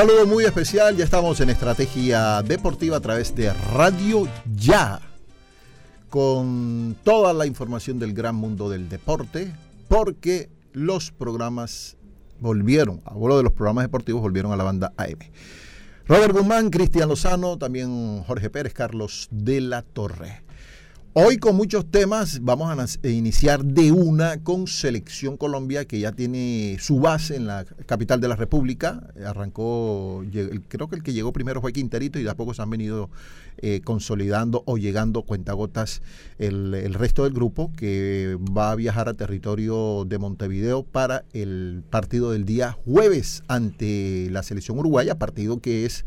Saludo muy especial, ya estamos en Estrategia Deportiva a través de Radio Ya, con toda la información del gran mundo del deporte, porque los programas volvieron, vuelo de los programas deportivos volvieron a la banda AM. Robert Guzmán, Cristian Lozano, también Jorge Pérez, Carlos de la Torre. Hoy con muchos temas vamos a iniciar de una con Selección Colombia que ya tiene su base en la capital de la República. Arrancó, creo que el que llegó primero fue Quinterito y de a poco se han venido eh, consolidando o llegando cuentagotas el, el resto del grupo que va a viajar a territorio de Montevideo para el partido del día jueves ante la selección uruguaya, partido que es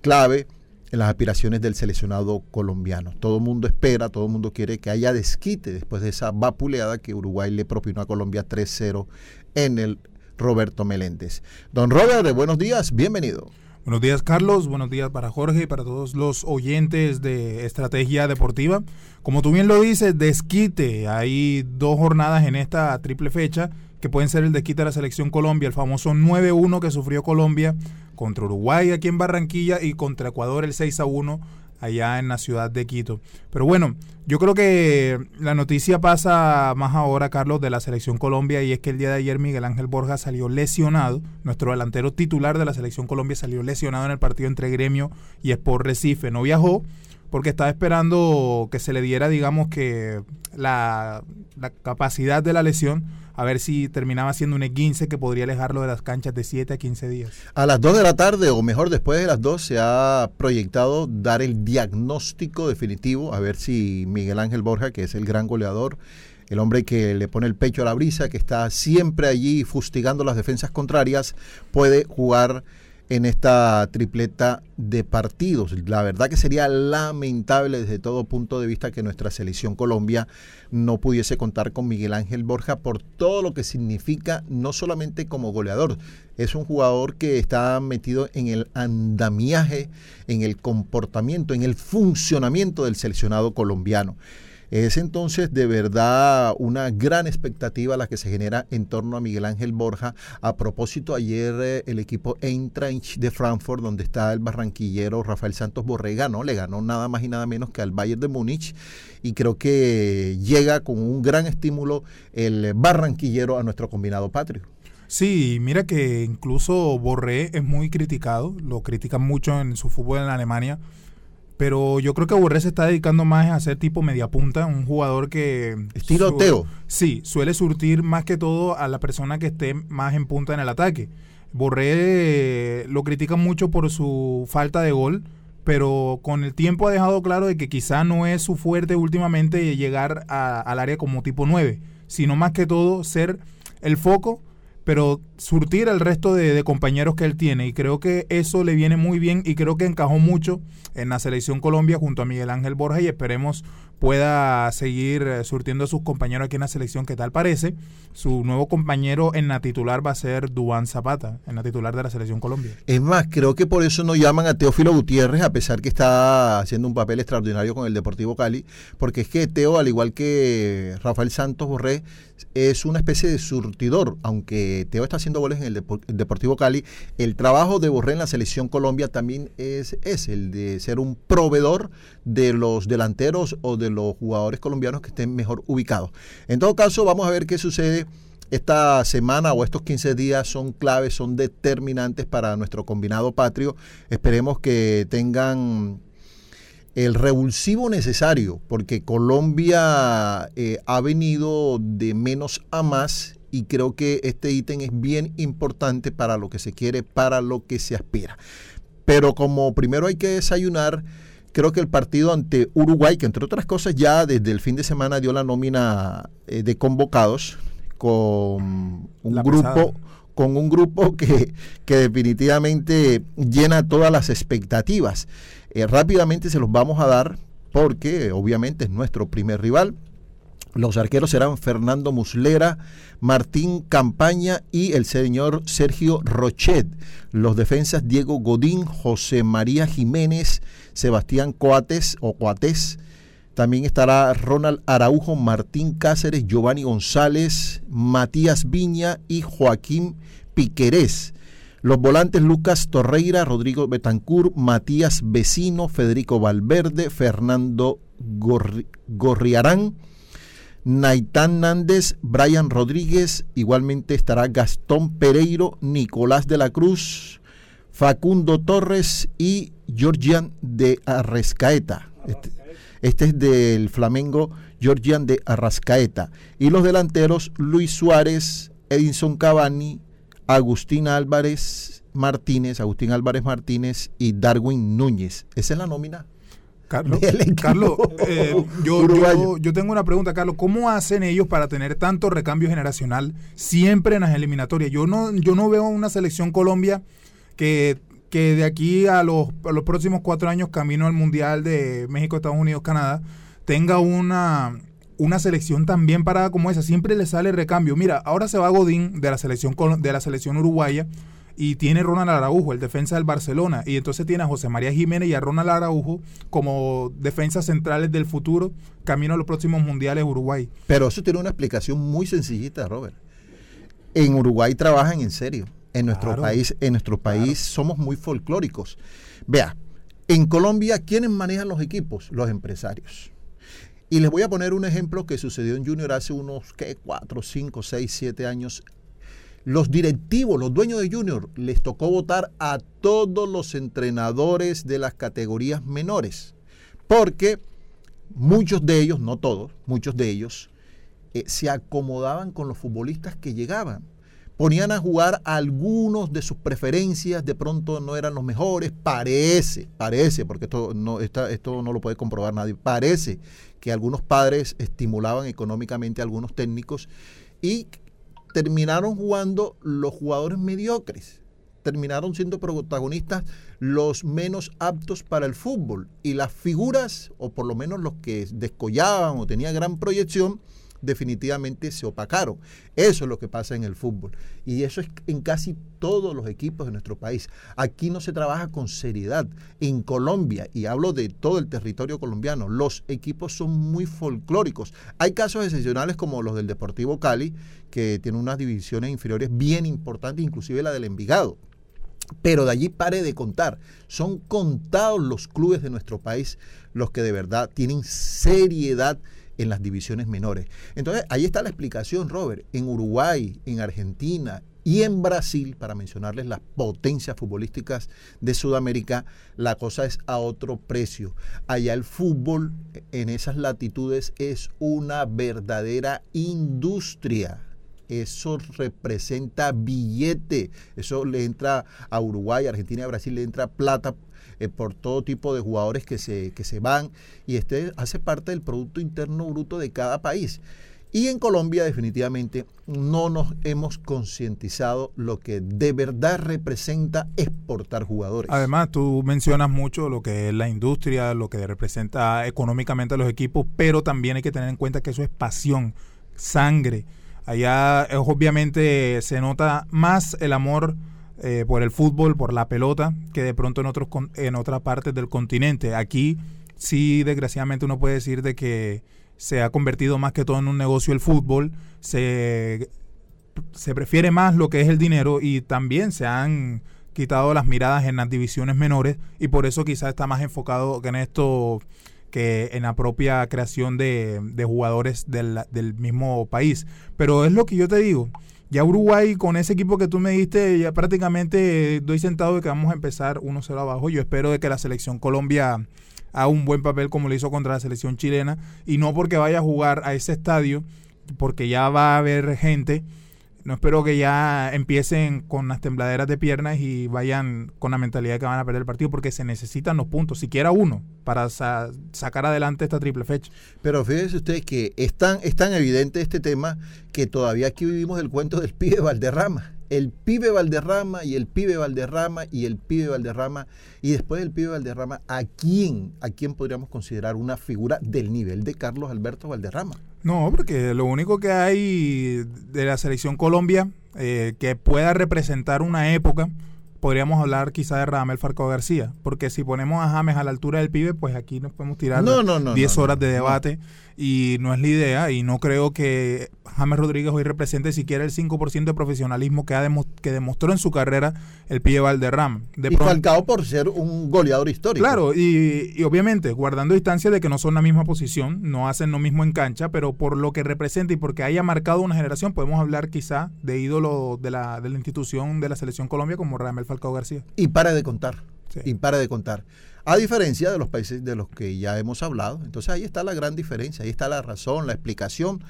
clave en las aspiraciones del seleccionado colombiano. Todo el mundo espera, todo el mundo quiere que haya desquite después de esa vapuleada que Uruguay le propinó a Colombia 3-0 en el Roberto Meléndez. Don Robert, buenos días, bienvenido. Buenos días Carlos, buenos días para Jorge y para todos los oyentes de Estrategia Deportiva. Como tú bien lo dices, desquite, hay dos jornadas en esta triple fecha que pueden ser el desquite de la selección Colombia, el famoso 9-1 que sufrió Colombia contra Uruguay aquí en Barranquilla y contra Ecuador el 6 a 1 allá en la ciudad de Quito. Pero bueno, yo creo que la noticia pasa más ahora, Carlos, de la selección Colombia y es que el día de ayer Miguel Ángel Borja salió lesionado, nuestro delantero titular de la selección Colombia salió lesionado en el partido entre Gremio y Sport Recife. No viajó porque estaba esperando que se le diera, digamos, que la, la capacidad de la lesión a ver si terminaba siendo un E15 que podría alejarlo de las canchas de 7 a 15 días. A las 2 de la tarde, o mejor después de las 2, se ha proyectado dar el diagnóstico definitivo, a ver si Miguel Ángel Borja, que es el gran goleador, el hombre que le pone el pecho a la brisa, que está siempre allí fustigando las defensas contrarias, puede jugar en esta tripleta de partidos. La verdad que sería lamentable desde todo punto de vista que nuestra selección Colombia no pudiese contar con Miguel Ángel Borja por todo lo que significa no solamente como goleador, es un jugador que está metido en el andamiaje, en el comportamiento, en el funcionamiento del seleccionado colombiano. Es entonces de verdad una gran expectativa la que se genera en torno a Miguel Ángel Borja. A propósito, ayer eh, el equipo Eintracht de Frankfurt, donde está el barranquillero Rafael Santos Borrega, ¿no? le ganó nada más y nada menos que al Bayern de Múnich y creo que llega con un gran estímulo el barranquillero a nuestro combinado patrio. Sí, mira que incluso Borré es muy criticado, lo critican mucho en su fútbol en Alemania pero yo creo que Borré se está dedicando más a ser tipo media punta, un jugador que... Estilo Teo. Sí, suele surtir más que todo a la persona que esté más en punta en el ataque. Borré lo critican mucho por su falta de gol, pero con el tiempo ha dejado claro de que quizá no es su fuerte últimamente llegar al área como tipo 9, sino más que todo ser el foco pero surtir al resto de, compañeros que él tiene. Y creo que eso le viene muy bien y creo que encajó mucho en la selección Colombia junto a Miguel Ángel Borja y esperemos pueda seguir eh, surtiendo a sus compañeros aquí en la selección, que tal parece. Su nuevo compañero en la titular va a ser Duan Zapata, en la titular de la selección Colombia. Es más, creo que por eso no llaman a Teófilo Gutiérrez, a pesar que está haciendo un papel extraordinario con el Deportivo Cali, porque es que Teo, al igual que Rafael Santos Borré, es una especie de surtidor, aunque Teo está haciendo goles en el, Deportivo Cali, el trabajo de Borré en la selección Colombia también es, es el de ser un proveedor de los delanteros o de los jugadores colombianos que estén mejor ubicados. En todo caso, vamos a ver qué sucede esta semana o estos 15 días son claves, son determinantes para nuestro combinado patrio. Esperemos que tengan el revulsivo necesario, porque Colombia eh, ha venido de menos a más y creo que este ítem es bien importante para lo que se quiere, para lo que se aspira. Pero como primero hay que desayunar, creo que el partido ante Uruguay, que entre otras cosas ya desde el fin de semana dio la nómina eh, de convocados con un grupo con un grupo que, que, definitivamente llena todas las expectativas. Eh, rápidamente se los vamos a dar porque obviamente es nuestro primer rival. Los arqueros serán Fernando Muslera, Martín Campaña y el señor Sergio Rochet. Los defensas Diego Godín, José María Jiménez, Sebastián Coates o Coates. También estará Ronald Araujo, Martín Cáceres, Giovanni González, Matías Viña y Joaquín Piquerés. Los volantes Lucas Torreira, Rodrigo Betancur, Matías Vecino, Federico Valverde, Fernando Gorriarán, Naitán Nández, Brian Rodríguez, igualmente estará Gastón Pereiro, Nicolás de la Cruz, Facundo Torres y Georgian de Arrascaeta. Este, este, es del Flamengo Georgian de Arrascaeta. Y los delanteros Luis Suárez, Edinson Cavani, Agustín Álvarez Martínez, Agustín Álvarez Martínez y Darwin Núñez. Esa es la nómina Carlos, Carlos eh, yo, yo, tengo una pregunta, Carlos. ¿Cómo hacen ellos para tener tanto recambio generacional siempre en las eliminatorias? Yo no, yo no veo una selección Colombia que, que de aquí a los, los próximos cuatro años, camino al Mundial de México, Estados Unidos, Canadá, tenga una, una selección tan bien parada como esa. Siempre le sale recambio. Mira, ahora se va Godín de la selección, de la selección uruguaya y tiene Ronald Araujo, el defensa del Barcelona, y entonces tiene a José María Jiménez y a Ronald Araujo como defensas centrales del futuro, camino a los próximos mundiales Uruguay. Pero eso tiene una explicación muy sencillita, Robert. En Uruguay trabajan en serio. En nuestro país, en nuestro país somos muy folclóricos. Vea, en Colombia, ¿quiénes manejan los equipos? Los empresarios. Y les voy a poner un ejemplo que sucedió en Junior hace unos, ¿qué? 4, 5, 6, 7 años los directivos, los dueños de Junior, les tocó votar a todos los entrenadores de las categorías menores, porque muchos de ellos, no todos, muchos de ellos, eh, se acomodaban con los futbolistas que llegaban. Ponían a jugar a algunos de sus preferencias, de pronto no eran los mejores, parece, parece, porque esto no, esto no lo puede comprobar nadie, parece que algunos padres estimulaban económicamente a algunos técnicos y terminaron jugando los jugadores mediocres. Terminaron siendo protagonistas los menos aptos para el fútbol. Y las figuras, o por lo menos los que descollaban o tenían gran proyección, definitivamente se opacaron. Eso es lo que pasa en el fútbol. Y eso es en casi todos los equipos de nuestro país. Aquí no se trabaja con seriedad. En Colombia, y hablo de todo el territorio colombiano, los equipos son muy folclóricos. Hay casos excepcionales como los del Deportivo Cali, que tiene unas divisiones inferiores bien importantes, inclusive la del Envigado. Pero de allí pare de contar. Son contados los clubes de nuestro país los que de verdad tienen seriedad en las divisiones menores. Entonces, ahí está la explicación, Robert. En Uruguay, en Argentina y en Brasil, para mencionarles las potencias futbolísticas de Sudamérica, la cosa es a otro precio. Allá el fútbol en esas latitudes es una verdadera industria eso representa billete, eso le entra a Uruguay, Argentina y Brasil, le entra plata eh, por todo tipo de jugadores que se, que se van y este hace parte del Producto Interno Bruto de cada país. Y en Colombia definitivamente no nos hemos concientizado lo que de verdad representa exportar jugadores. Además, tú mencionas mucho lo que es la industria, lo que representa económicamente a los equipos, pero también hay que tener en cuenta que eso es pasión, sangre. Allá eh, obviamente se nota más el amor eh, por el fútbol, por la pelota, que de pronto en, otros, en otras partes del continente. Aquí sí, desgraciadamente uno puede decir de que se ha convertido más que todo en un negocio el fútbol, se, se prefiere más lo que es el dinero y también se han quitado las miradas en las divisiones menores y por eso quizás está más enfocado en esto que en la propia creación de, de jugadores del, del mismo país. Pero es lo que yo te digo, ya Uruguay, con ese equipo que tú me diste, ya prácticamente doy sentado de que vamos a empezar 1-0 abajo. Yo espero de que la selección Colombia haga un buen papel como lo hizo contra la selección chilena. Y no porque vaya a jugar a ese estadio, porque ya va a haber gente No espero que ya empiecen con las tembladeras de piernas y vayan con la mentalidad de que van a perder el partido, porque se necesitan los puntos, siquiera uno, para sacar adelante esta triple fecha. Pero fíjense ustedes que es tan, es tan evidente este tema que todavía aquí vivimos el cuento del pibe Valderrama el pibe Valderrama y el pibe Valderrama y el pibe Valderrama y después del pibe Valderrama, ¿a quién, a quién podríamos considerar una figura del nivel de Carlos Alberto Valderrama? No, porque lo único que hay de la selección Colombia eh, que pueda representar una época, podríamos hablar quizá de Ramel Farco García, porque si ponemos a James a la altura del pibe, pues aquí nos podemos tirar 10 horas de debate y no es la idea y no creo que James Rodríguez hoy represente siquiera el 5% de profesionalismo que, ha que demostró en su carrera el pibe Valderrama. De y Falcao por ser un goleador histórico. Claro, y, obviamente guardando distancia de que no son la misma posición, no hacen lo mismo en cancha, pero por lo que representa y porque haya marcado una generación, podemos hablar quizá de ídolo de la, de la institución de la Selección Colombia como Ramel Falcao García. Y para de contar. Y para de contar. A diferencia de los países de los que ya hemos hablado. Entonces ahí está la gran diferencia, ahí está la razón, la explicación.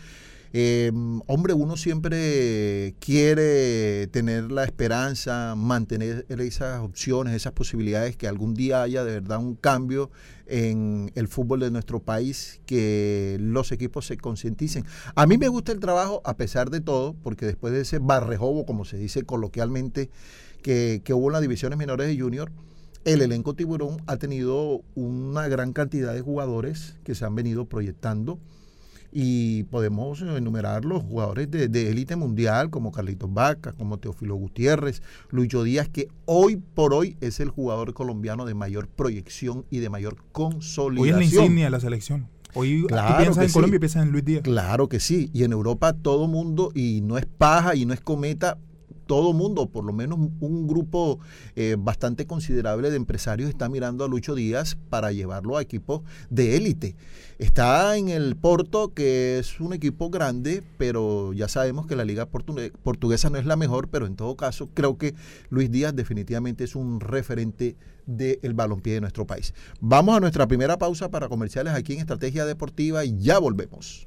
Eh, hombre, uno siempre quiere tener la esperanza, mantener esas opciones, esas posibilidades, que algún día haya de verdad un cambio en el fútbol de nuestro país, que los equipos se concienticen. A mí me gusta el trabajo a pesar de todo, porque después de ese barrejobo, como se dice coloquialmente, que, que hubo en las divisiones menores de Junior, el elenco tiburón ha tenido una gran cantidad de jugadores que se han venido proyectando y podemos enumerar los jugadores de élite mundial como Carlitos Vaca, como Teófilo Gutiérrez, Lucho Díaz, que hoy por hoy es el jugador colombiano de mayor proyección y de mayor consolidación. Hoy es la insignia de la selección. Hoy claro piensas en Colombia y piensas en Luis Díaz. Claro que sí. Y en Europa todo mundo, y no es paja y no es cometa, todo mundo, por lo menos un grupo eh, bastante considerable de empresarios está mirando a Lucho Díaz para llevarlo a equipos de élite. Está en el Porto, que es un equipo grande, pero ya sabemos que la liga portuguesa no es la mejor, pero en todo caso creo que Luis Díaz definitivamente es un referente del balompié de nuestro país. Vamos a nuestra primera pausa para comerciales aquí en Estrategia Deportiva y ya volvemos.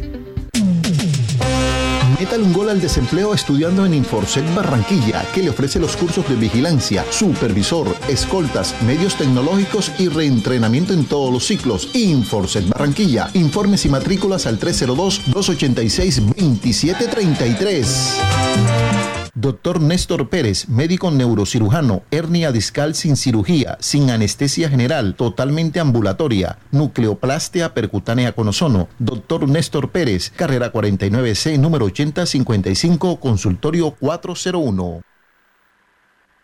Métale un gol al desempleo estudiando en Inforset Barranquilla, que le ofrece los cursos de vigilancia, supervisor, escoltas, medios tecnológicos y reentrenamiento en todos los ciclos. Inforset Barranquilla. Informes y matrículas al 302-286-2733. Doctor Néstor Pérez, médico neurocirujano, hernia discal sin cirugía, sin anestesia general, totalmente ambulatoria, nucleoplastia percutánea con ozono. Doctor Néstor Pérez, carrera 49C, número 8055, consultorio 401.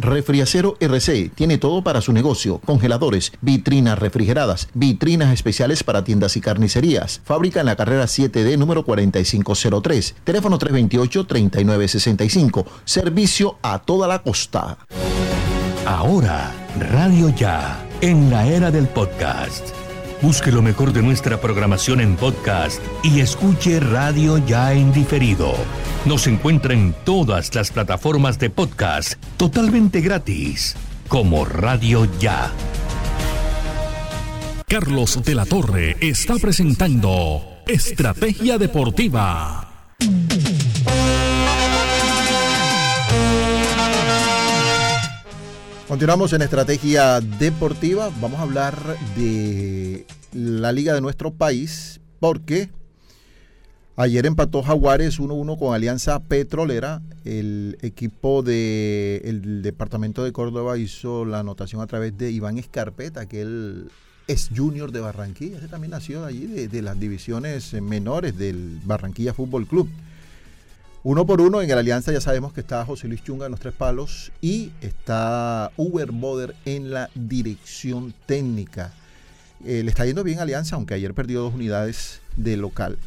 Refriacero RC tiene todo para su negocio. Congeladores, vitrinas refrigeradas, vitrinas especiales para tiendas y carnicerías. Fábrica en la carrera 7D número 4503. Teléfono 328-3965. Servicio a toda la costa. Ahora, Radio Ya, en la era del podcast. Busque lo mejor de nuestra programación en podcast y escuche Radio Ya en diferido. Nos encuentra en todas las plataformas de podcast totalmente gratis, como Radio Ya. Carlos de la Torre está presentando Estrategia Deportiva. Continuamos en estrategia deportiva. Vamos a hablar de la liga de nuestro país porque Ayer empató Jaguares 1-1 con Alianza Petrolera. El equipo del departamento de Córdoba hizo la anotación a través de Iván Escarpeta, que él es junior de Barranquilla. Ese también nació allí de, las divisiones menores del Barranquilla Fútbol Club. Uno por uno en el Alianza ya sabemos que está José Luis Chunga en los tres palos y está Uber Boder en la dirección técnica. Eh, le está yendo bien Alianza, aunque ayer perdió dos unidades de local.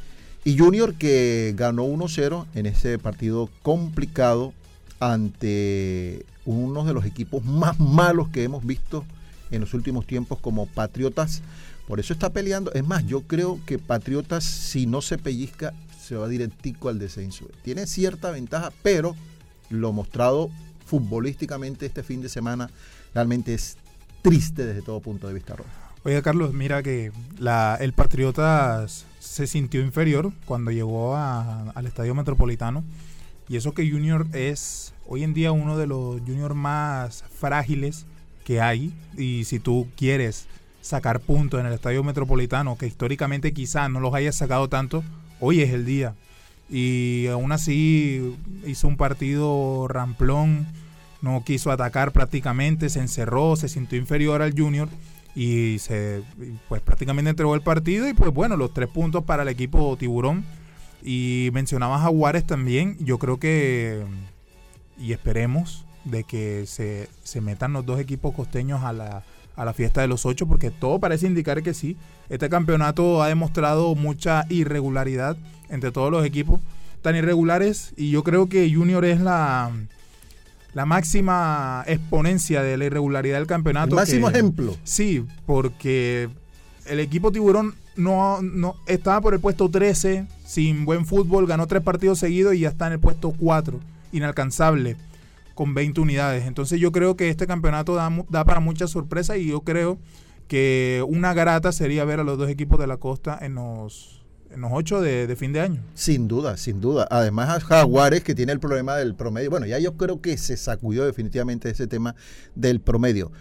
Y Junior que ganó 1-0 en ese partido complicado ante uno de los equipos más malos que hemos visto en los últimos tiempos como Patriotas. Por eso está peleando. Es más, yo creo que Patriotas, si no se pellizca, se va directico al descenso. Tiene cierta ventaja, pero lo mostrado futbolísticamente este fin de semana realmente es triste desde todo punto de vista. Oye, Carlos, mira que el Patriotas se sintió inferior cuando llegó al Estadio Metropolitano. Y eso que Junior es hoy en día uno de los Junior más frágiles que hay. Y si tú quieres sacar puntos en el Estadio Metropolitano, que históricamente quizás no los hayas sacado tanto, hoy es el día. Y aún así hizo un partido ramplón, no quiso atacar prácticamente, se encerró, se sintió inferior al Junior y se pues prácticamente entregó el partido y pues bueno, los tres puntos para el equipo Tiburón. Y mencionaba Jaguares también, yo creo que y esperemos de que se, se metan los dos equipos costeños a la, a la fiesta de los ocho, porque todo parece indicar que sí. Este campeonato ha demostrado mucha irregularidad entre todos los equipos, tan irregulares, y yo creo que Junior es la, la máxima exponencia de la irregularidad del campeonato. máximo ejemplo. Sí, porque el equipo Tiburón no, no estaba por el puesto 13, sin buen fútbol, ganó tres partidos seguidos y ya está en el puesto 4, inalcanzable, con 20 unidades. Entonces yo creo que este campeonato da, para muchas sorpresas y yo creo que una grata sería ver a los dos equipos de la costa en los en los ocho de, fin de año. Sin duda, sin duda. Además, a Jaguares que tiene el problema del promedio. Bueno, ya yo creo que se sacudió definitivamente ese tema del promedio.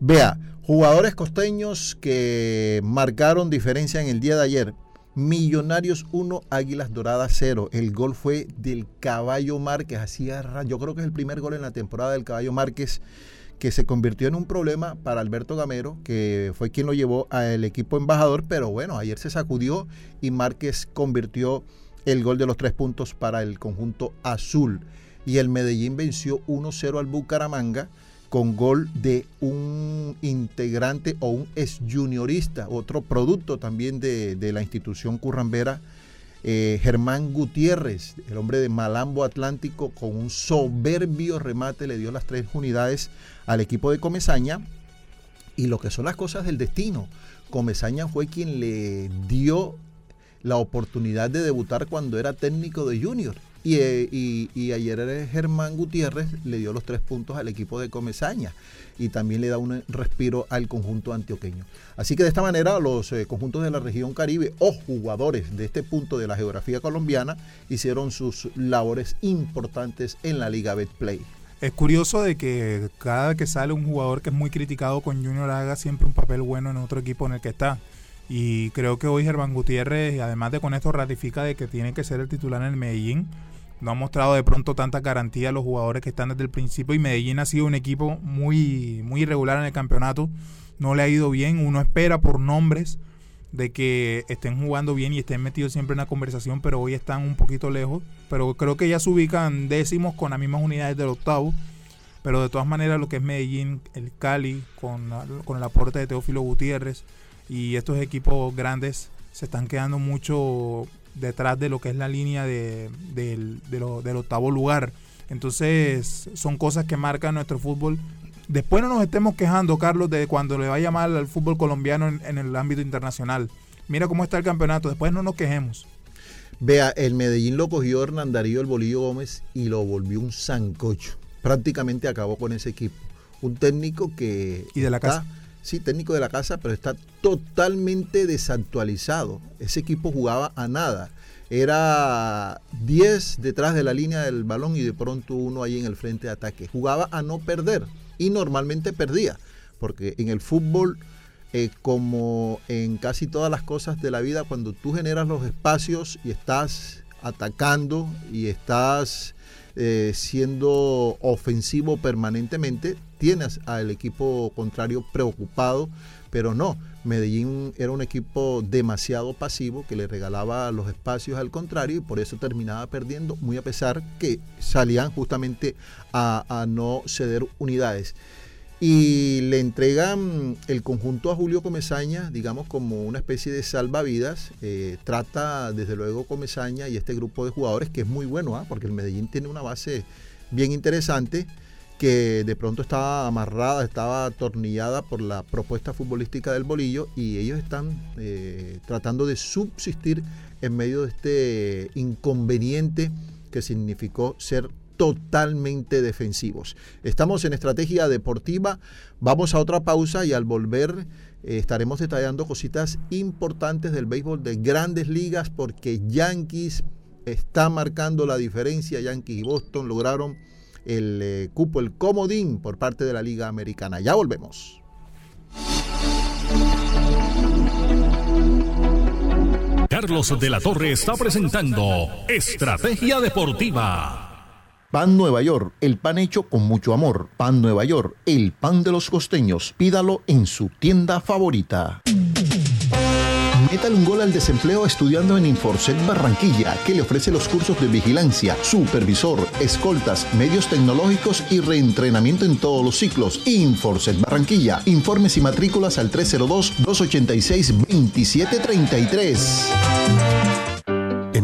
Vea, jugadores costeños que marcaron diferencia en el día de ayer. Millonarios 1, Águilas Doradas 0. El gol fue del Caballo Márquez. Hacía, yo creo que es el primer gol en la temporada del Caballo Márquez que se convirtió en un problema para Alberto Gamero, que fue quien lo llevó al equipo embajador, pero bueno, ayer se sacudió y Márquez convirtió el gol de los tres puntos para el conjunto azul. Y el Medellín venció 1-0 al Bucaramanga con gol de un integrante o un ex juniorista, otro producto también de, la institución currambera eh, Germán Gutiérrez, el hombre de Malambo Atlántico, con un soberbio remate le dio las tres unidades al equipo de Comezaña. Y lo que son las cosas del destino. Comezaña fue quien le dio la oportunidad de debutar cuando era técnico de Junior. Eh, y, ayer Germán Gutiérrez le dio los tres puntos al equipo de Comezaña y también le da un respiro al conjunto antioqueño. Así que de esta manera los eh, conjuntos de la región Caribe o jugadores de este punto de la geografía colombiana hicieron sus labores importantes en la Liga Betplay. Es curioso de que cada vez que sale un jugador que es muy criticado con Junior haga siempre un papel bueno en otro equipo en el que está. Y creo que hoy Germán Gutiérrez, además de con esto, ratifica de que tiene que ser el titular en el Medellín no ha mostrado de pronto tanta garantía a los jugadores que están desde el principio y Medellín ha sido un equipo muy, muy irregular en el campeonato. No le ha ido bien. Uno espera por nombres de que estén jugando bien y estén metidos siempre en la conversación, pero hoy están un poquito lejos. Pero creo que ya se ubican décimos con las mismas unidades del octavo. Pero de todas maneras lo que es Medellín, el Cali, con, con el aporte de Teófilo Gutiérrez y estos equipos grandes se están quedando mucho detrás de lo que es la línea de, del, del octavo lugar. Entonces son cosas que marcan nuestro fútbol. Después no nos estemos quejando, Carlos, de cuando le vaya mal al fútbol colombiano en, el ámbito internacional. Mira cómo está el campeonato, después no nos quejemos. Vea, el Medellín lo cogió Hernán Darío el Bolillo Gómez y lo volvió un sancocho. Prácticamente acabó con ese equipo. Un técnico que... Y de la casa sí, técnico de la casa, pero está totalmente desactualizado. Ese equipo jugaba a nada. Era 10 detrás de la línea del balón y de pronto uno ahí en el frente de ataque. Jugaba a no perder y normalmente perdía, porque en el fútbol eh, como en casi todas las cosas de la vida, cuando tú generas los espacios y estás atacando y estás eh, siendo ofensivo permanentemente, tienes al equipo contrario preocupado, pero no, Medellín era un equipo demasiado pasivo que le regalaba los espacios al contrario y por eso terminaba perdiendo, muy a pesar que salían justamente a, no ceder unidades y le entregan el conjunto a Julio Comesaña, digamos como una especie de salvavidas. Eh, trata desde luego Comesaña y este grupo de jugadores que es muy bueno, ¿ah? porque el Medellín tiene una base bien interesante que de pronto estaba amarrada, estaba atornillada por la propuesta futbolística del bolillo y ellos están eh, tratando de subsistir en medio de este inconveniente que significó ser totalmente defensivos. Estamos en estrategia deportiva, vamos a otra pausa y al volver eh, estaremos detallando cositas importantes del béisbol de grandes ligas porque Yankees está marcando la diferencia, Yankees y Boston lograron el eh, cupo, el comodín por parte de la Liga Americana. Ya volvemos. Carlos de la Torre está presentando Estrategia Deportiva. Pan Nueva York, el pan hecho con mucho amor. Pan Nueva York, el pan de los costeños. Pídalo en su tienda favorita. Métale un gol al desempleo estudiando en Inforset Barranquilla, que le ofrece los cursos de vigilancia, supervisor, escoltas, medios tecnológicos y reentrenamiento en todos los ciclos. Inforset Barranquilla. Informes y matrículas al 302-286-2733.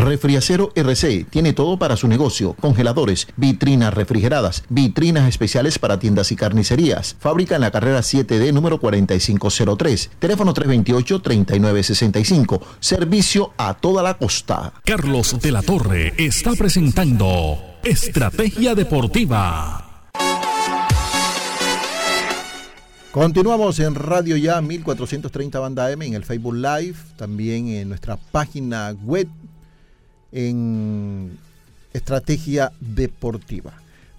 Refriacero RC tiene todo para su negocio, congeladores, vitrinas refrigeradas, vitrinas especiales para tiendas y carnicerías. Fábrica en la carrera 7D número 4503, teléfono 328-3965, servicio a toda la costa. Carlos de la Torre está presentando Estrategia Deportiva. Continuamos en Radio Ya 1430 Banda M en el Facebook Live, también en nuestra página web en estrategia deportiva.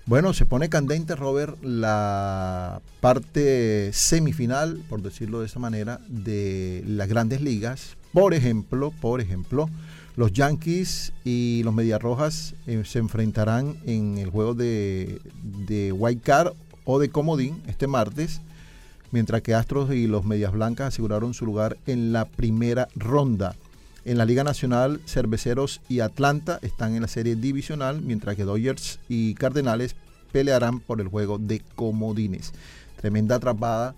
Bueno, se pone candente, Robert, la parte semifinal, por decirlo de esa manera, de las grandes ligas. Por ejemplo, por ejemplo, los Yankees y los Medias Rojas eh, se enfrentarán en el juego de, de White Card o de Comodín este martes, mientras que Astros y los Medias Blancas aseguraron su lugar en la primera ronda. En la Liga Nacional, Cerveceros y Atlanta están en la serie divisional, mientras que Dodgers y Cardenales pelearán por el juego de comodines. Tremenda atrapada.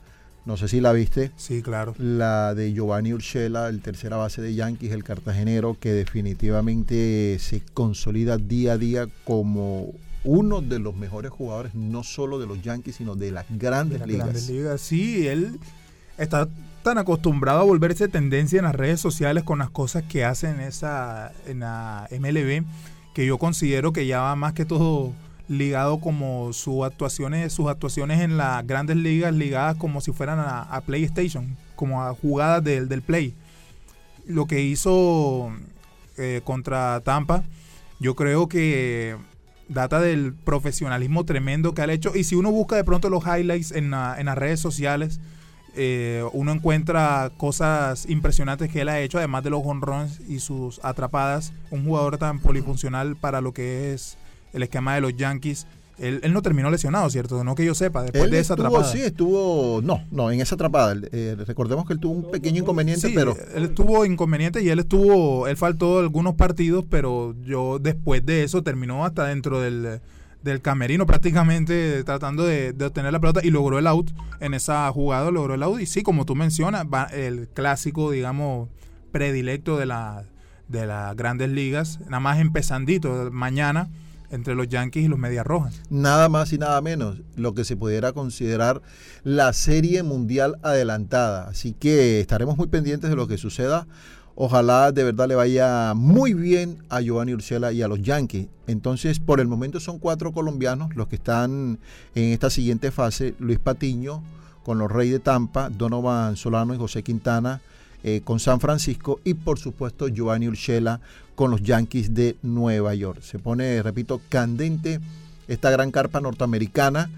No sé si la viste. Sí, claro. La de Giovanni Urshela, el tercera base de Yankees, el cartagenero, que definitivamente se consolida día a día como uno de los mejores jugadores, no solo de los Yankees, sino de las grandes las ligas. Grandes ligas. Sí, él está tan acostumbrado a volverse tendencia en las redes sociales con las cosas que hace en esa en la MLB que yo considero que ya va más que todo ligado como sus actuaciones sus actuaciones en las grandes ligas ligadas como si fueran a, PlayStation como a jugadas del, del Play lo que hizo eh, contra Tampa yo creo que data del profesionalismo tremendo que ha hecho. Y si uno busca de pronto los highlights en, en las redes sociales, eh, uno encuentra cosas impresionantes que él ha hecho, además de los honrones y sus atrapadas. Un jugador tan polifuncional para lo que es el esquema de los Yankees. Él, no terminó lesionado, ¿cierto? No que yo sepa, después de esa atrapada. Sí, estuvo. No, no, en esa atrapada. Eh, recordemos que él tuvo un pequeño inconveniente, pero. Él estuvo inconveniente y él estuvo. Él faltó algunos partidos, pero yo después de eso terminó hasta dentro del del camerino prácticamente tratando de, obtener la pelota y logró el out en esa jugada, logró el out y sí, como tú mencionas, va el clásico, digamos, predilecto de, la, de las grandes ligas, nada más empezandito mañana entre los Yankees y los Medias Rojas. Nada más y nada menos, lo que se pudiera considerar la serie mundial adelantada. Así que estaremos muy pendientes de lo que suceda Ojalá de verdad le vaya muy bien a Giovanni Ursela y a los Yankees. Entonces, por el momento son cuatro colombianos los que están en esta siguiente fase. Luis Patiño con los Reyes de Tampa, Donovan Solano y José Quintana eh, con San Francisco y por supuesto Giovanni Urshela con los Yankees de Nueva York. Se pone, repito, candente esta gran carpa norteamericana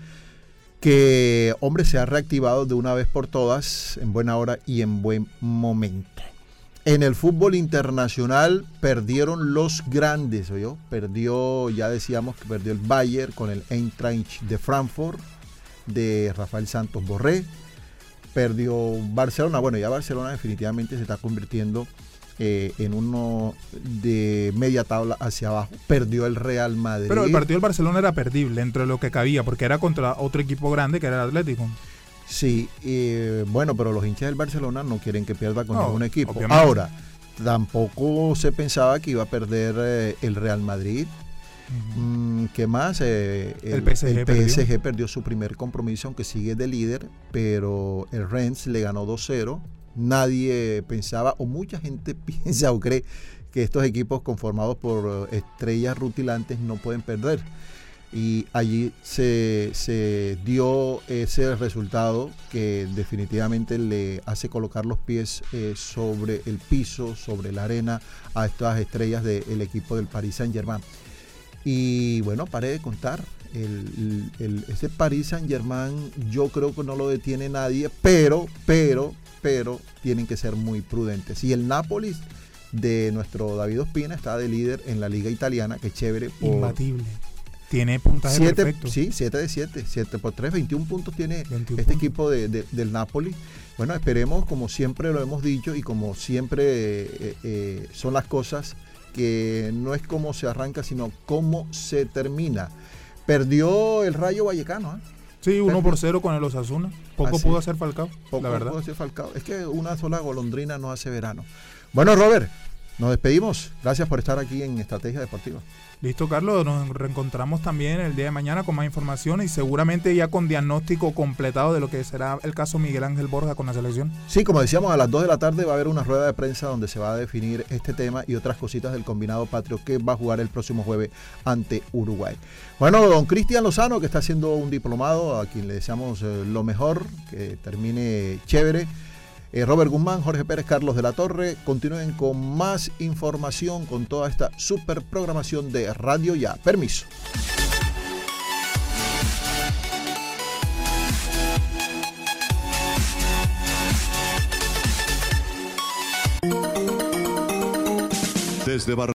que, hombre, se ha reactivado de una vez por todas en buena hora y en buen momento. En el fútbol internacional perdieron los grandes, yo Perdió, ya decíamos que perdió el Bayern con el Eintracht de Frankfurt de Rafael Santos Borré. Perdió Barcelona. Bueno, ya Barcelona definitivamente se está convirtiendo eh, en uno de media tabla hacia abajo. Perdió el Real Madrid. Pero el partido del Barcelona era perdible entre lo que cabía, porque era contra otro equipo grande que era el Atlético. Sí, bueno, pero los hinchas del Barcelona no quieren que pierda con ningún equipo. Ahora, tampoco se pensaba que iba a perder eh, el Real Madrid. Mm, ¿Qué más? Eh, el, PSG, perdió. su primer compromiso, aunque sigue de líder, pero el Rennes le ganó 2-0. Nadie pensaba, o mucha gente piensa o cree, que estos equipos conformados por eh, estrellas rutilantes no pueden perder y allí se, dio ese resultado que definitivamente le hace colocar los pies eh, sobre el piso, sobre la arena a estas estrellas del equipo del Paris Saint Germain. Y bueno, paré de contar. ese Paris Saint Germain yo creo que no lo detiene nadie, pero, pero, pero tienen que ser muy prudentes. Y el Nápoles de nuestro David Ospina está de líder en la liga italiana, que chévere. Imbatible tiene puntaje siete, perfecto. Sí, 7 de 7. 7 por 3, 21 puntos tiene este equipo de, del Napoli. Bueno, esperemos, como siempre lo hemos dicho y como siempre eh, eh, son las cosas, que no es cómo se arranca, sino cómo se termina. Perdió el Rayo Vallecano, ¿eh? Sí, 1 por 0 con el Osasuna. Poco pudo hacer Falcao, Poco la verdad. pudo hacer Falcao. Es que una sola golondrina no hace verano. Bueno, Robert, nos despedimos. Gracias por estar aquí en Estrategia Deportiva. Listo, Carlos. Nos reencontramos también el día de mañana con más información y seguramente ya con diagnóstico completado de lo que será el caso Miguel Ángel Borja con la selección. Sí, como decíamos, a las 2 de la tarde va a haber una rueda de prensa donde se va a definir este tema y otras cositas del combinado patrio que va a jugar el próximo jueves ante Uruguay. Bueno, don Cristian Lozano, que está haciendo un diplomado, a quien le deseamos eh, lo mejor, que termine chévere. Eh, Robert Guzmán, Jorge Pérez, Carlos de la Torre. Continúen con más información con toda esta super programación de Radio Ya. Permiso. Desde